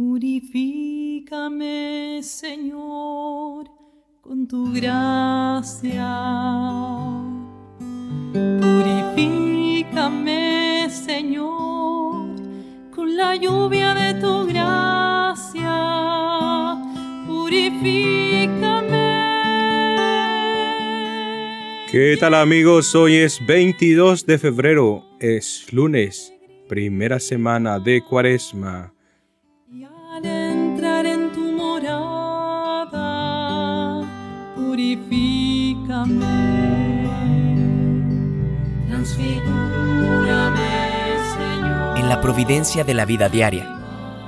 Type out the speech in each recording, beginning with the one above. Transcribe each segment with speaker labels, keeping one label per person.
Speaker 1: Purifícame, Señor, con tu gracia. Purifícame, Señor, con la lluvia de tu gracia. Purifícame.
Speaker 2: ¿Qué tal amigos? Hoy es 22 de febrero, es lunes, primera semana de cuaresma.
Speaker 1: Purifícame, transfigúrame, Señor.
Speaker 3: En la providencia de la vida diaria.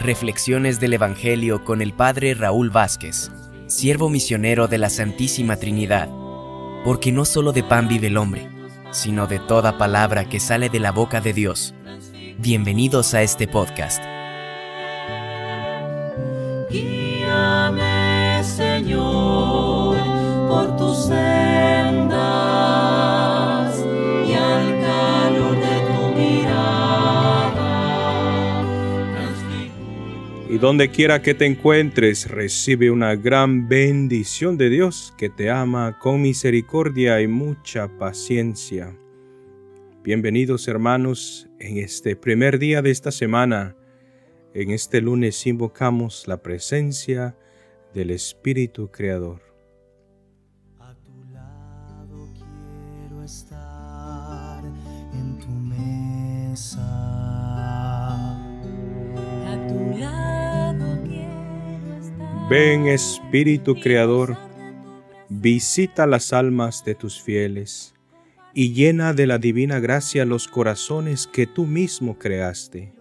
Speaker 3: Reflexiones del Evangelio con el Padre Raúl Vázquez, siervo misionero de la Santísima Trinidad. Porque no solo de pan vive el hombre, sino de toda palabra que sale de la boca de Dios. Bienvenidos a este podcast.
Speaker 1: Guíame, Señor, por tus sendas y al calor de tu mirada.
Speaker 2: Y donde quiera que te encuentres, recibe una gran bendición de Dios que te ama con misericordia y mucha paciencia. Bienvenidos hermanos en este primer día de esta semana. En este lunes invocamos la presencia del Espíritu Creador. Ven Espíritu Creador, visita las almas de tus fieles y llena de la divina gracia los corazones que tú mismo creaste.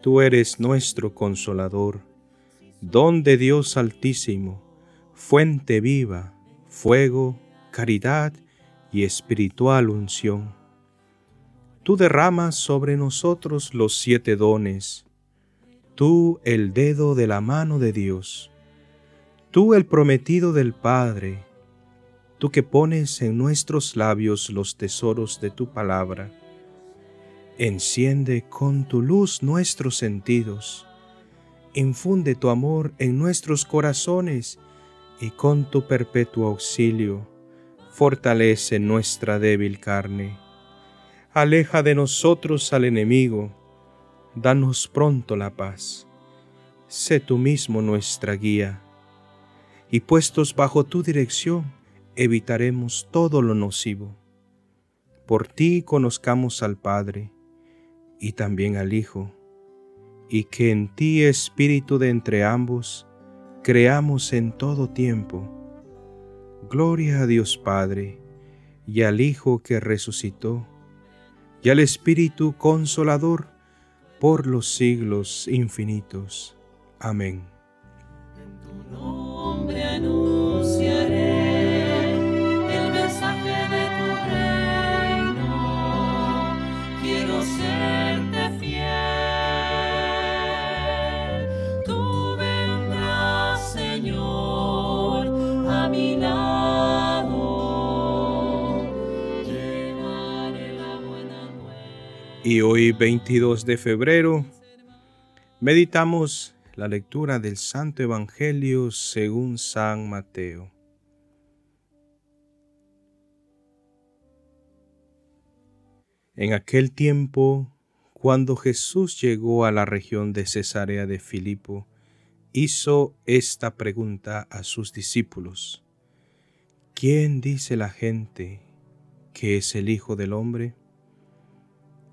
Speaker 2: Tú eres nuestro consolador, don de Dios altísimo, fuente viva, fuego, caridad y espiritual unción. Tú derramas sobre nosotros los siete dones, tú el dedo de la mano de Dios, tú el prometido del Padre, tú que pones en nuestros labios los tesoros de tu palabra. Enciende con tu luz nuestros sentidos, infunde tu amor en nuestros corazones y con tu perpetuo auxilio fortalece nuestra débil carne. Aleja de nosotros al enemigo, danos pronto la paz. Sé tú mismo nuestra guía, y puestos bajo tu dirección, evitaremos todo lo nocivo. Por ti conozcamos al Padre y también al Hijo, y que en ti, Espíritu de entre ambos, creamos en todo tiempo. Gloria a Dios Padre, y al Hijo que resucitó, y al Espíritu Consolador, por los siglos infinitos. Amén. Y hoy 22 de febrero meditamos la lectura del Santo Evangelio según San Mateo. En aquel tiempo, cuando Jesús llegó a la región de Cesarea de Filipo, hizo esta pregunta a sus discípulos. ¿Quién dice la gente que es el Hijo del Hombre?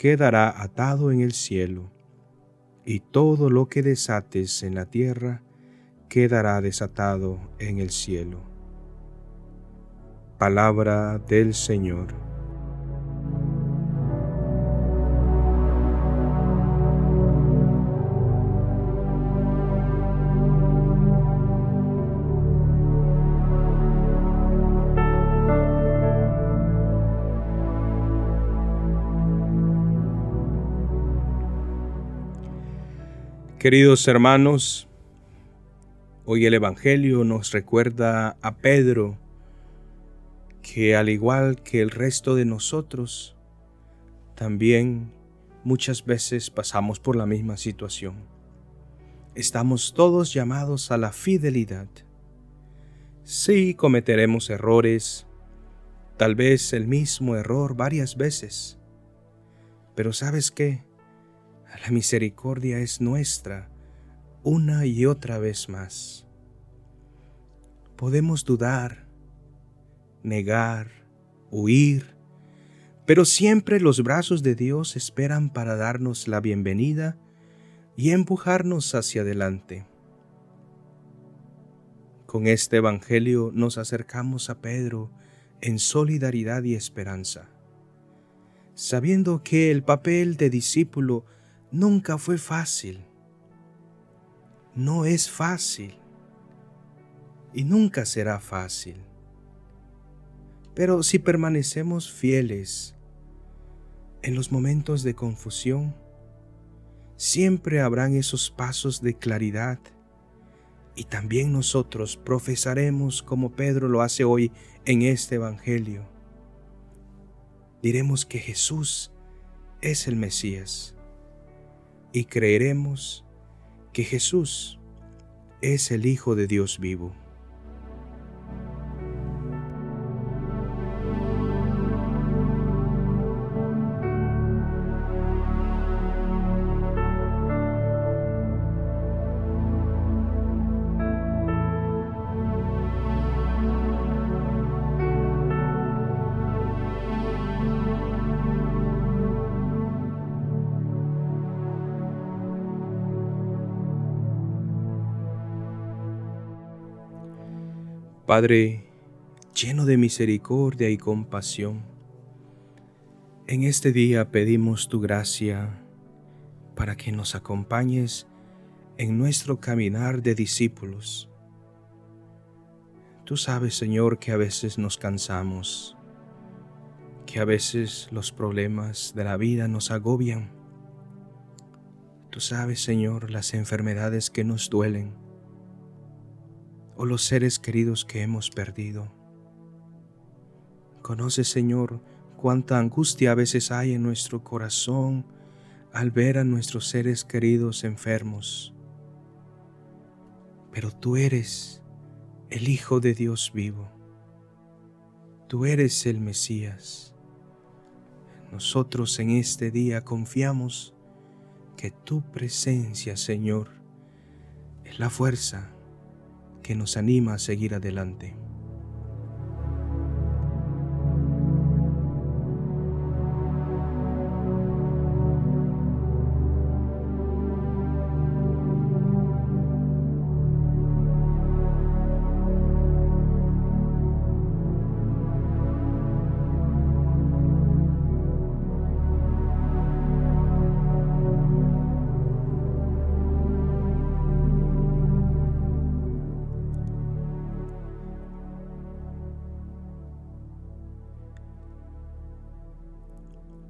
Speaker 2: quedará atado en el cielo, y todo lo que desates en la tierra quedará desatado en el cielo. Palabra del Señor. Queridos hermanos, hoy el Evangelio nos recuerda a Pedro que al igual que el resto de nosotros, también muchas veces pasamos por la misma situación. Estamos todos llamados a la fidelidad. Sí cometeremos errores, tal vez el mismo error varias veces, pero ¿sabes qué? La misericordia es nuestra una y otra vez más. Podemos dudar, negar, huir, pero siempre los brazos de Dios esperan para darnos la bienvenida y empujarnos hacia adelante. Con este Evangelio nos acercamos a Pedro en solidaridad y esperanza, sabiendo que el papel de discípulo nunca fue fácil. No es fácil. Y nunca será fácil. Pero si permanecemos fieles en los momentos de confusión, siempre habrán esos pasos de claridad y también nosotros profesaremos como Pedro lo hace hoy en este Evangelio. Diremos que Jesús es el Mesías y creeremos que Jesús es el Hijo de Dios vivo. Padre, lleno de misericordia y compasión, en este día pedimos tu gracia para que nos acompañes en nuestro caminar de discípulos. Tú sabes, Señor, que a veces nos cansamos, que a veces los problemas de la vida nos agobian. Tú sabes, Señor, las enfermedades que nos duelen o los seres queridos que hemos perdido. Conoce, Señor, cuánta angustia a veces hay en nuestro corazón al ver a nuestros seres queridos enfermos. Pero tú eres el Hijo de Dios vivo. Tú eres el Mesías. Nosotros en este día confiamos que tu presencia, Señor, es la fuerza que nos anima a seguir adelante.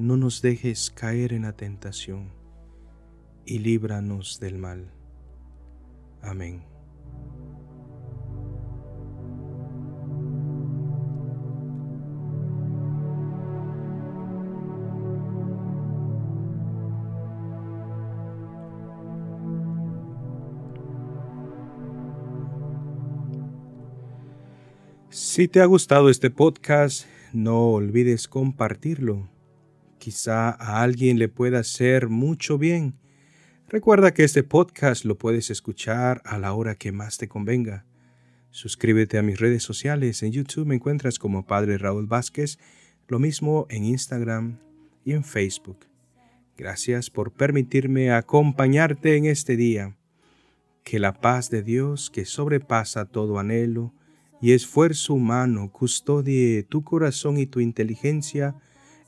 Speaker 2: no nos dejes caer en la tentación y líbranos del mal. Amén. Si te ha gustado este podcast, no olvides compartirlo. Quizá a alguien le pueda hacer mucho bien. Recuerda que este podcast lo puedes escuchar a la hora que más te convenga. Suscríbete a mis redes sociales. En YouTube me encuentras como Padre Raúl Vázquez, lo mismo en Instagram y en Facebook. Gracias por permitirme acompañarte en este día. Que la paz de Dios, que sobrepasa todo anhelo, y esfuerzo humano custodie tu corazón y tu inteligencia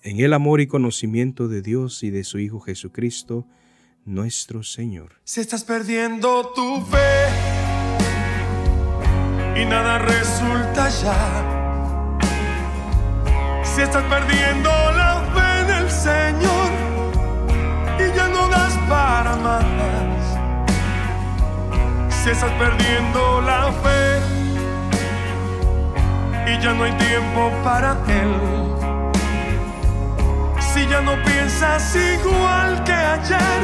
Speaker 2: en el amor y conocimiento de Dios y de su Hijo Jesucristo, nuestro Señor.
Speaker 4: Si estás perdiendo tu fe y nada resulta ya, si estás perdiendo la fe en el Señor y ya no das para más, si estás perdiendo la fe, y ya no hay tiempo para él. Ya no piensas igual que ayer.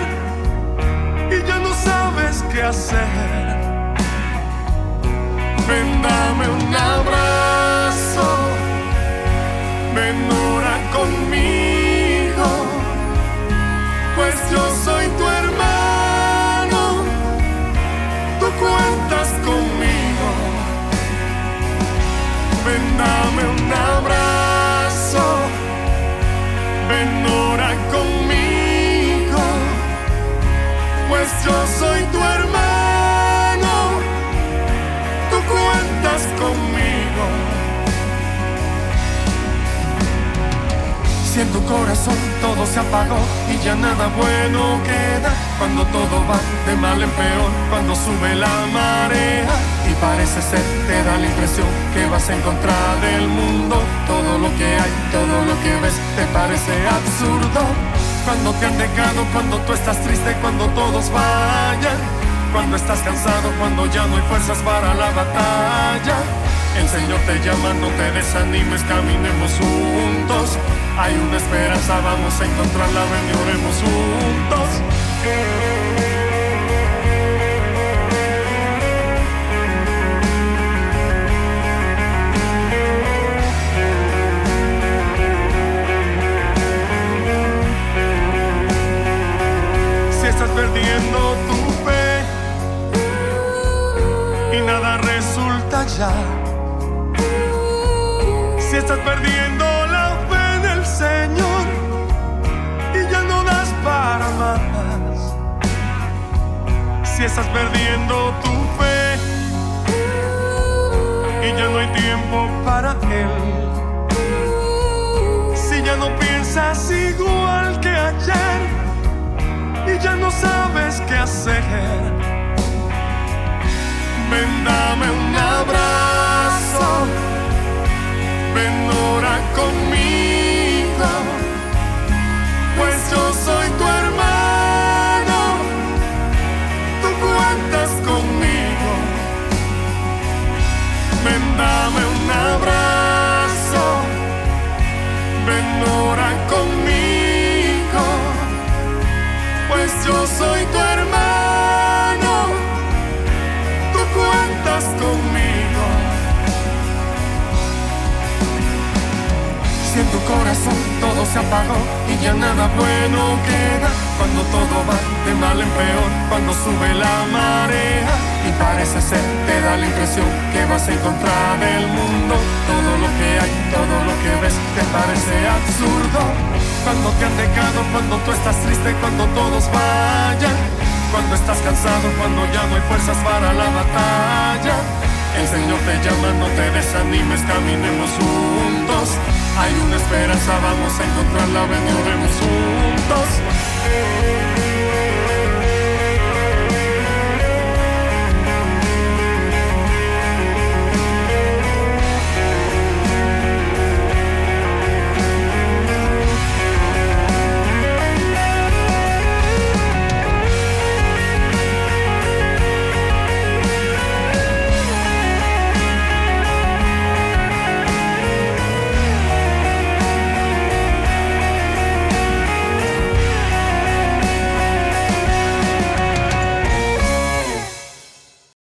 Speaker 4: Y ya no sabes qué hacer, en tu corazón todo se apagó y ya nada bueno queda, cuando todo va de mal en peor, cuando sube la marea y parece ser, te da la impresión que vas a encontrar del mundo todo lo que hay, todo lo que ves, te parece absurdo. Cuando te han dejado, cuando tú estás triste, cuando todos vayan, cuando estás cansado, cuando ya no hay fuerzas para la batalla. El Señor te llama, no te desanimes, caminemos juntos. Hay una esperanza, vamos a encontrarla, ven y oremos juntos. Si estás perdiendo tu fe y nada resulta ya. Si estás perdiendo la fe en el Señor y ya no das para más. Si estás perdiendo tu fe y ya no hay tiempo para Él. Si ya no piensas igual que ayer y ya no sabes qué hacer. Ven, dame un abrazo, ven, ora conmigo, y ya nada bueno queda, cuando todo va de mal en peor, cuando sube la marea y parece ser, te da la impresión que vas a encontrar el mundo, todo lo que hay, todo lo que ves, te parece absurdo. Cuando te han dejado, cuando tú estás triste, cuando todos vayan, cuando estás cansado, cuando ya no hay fuerzas para la batalla. El Señor te llama, no te desanimes, caminemos juntos. Hay una esperanza, vamos a encontrarla, ven juntos.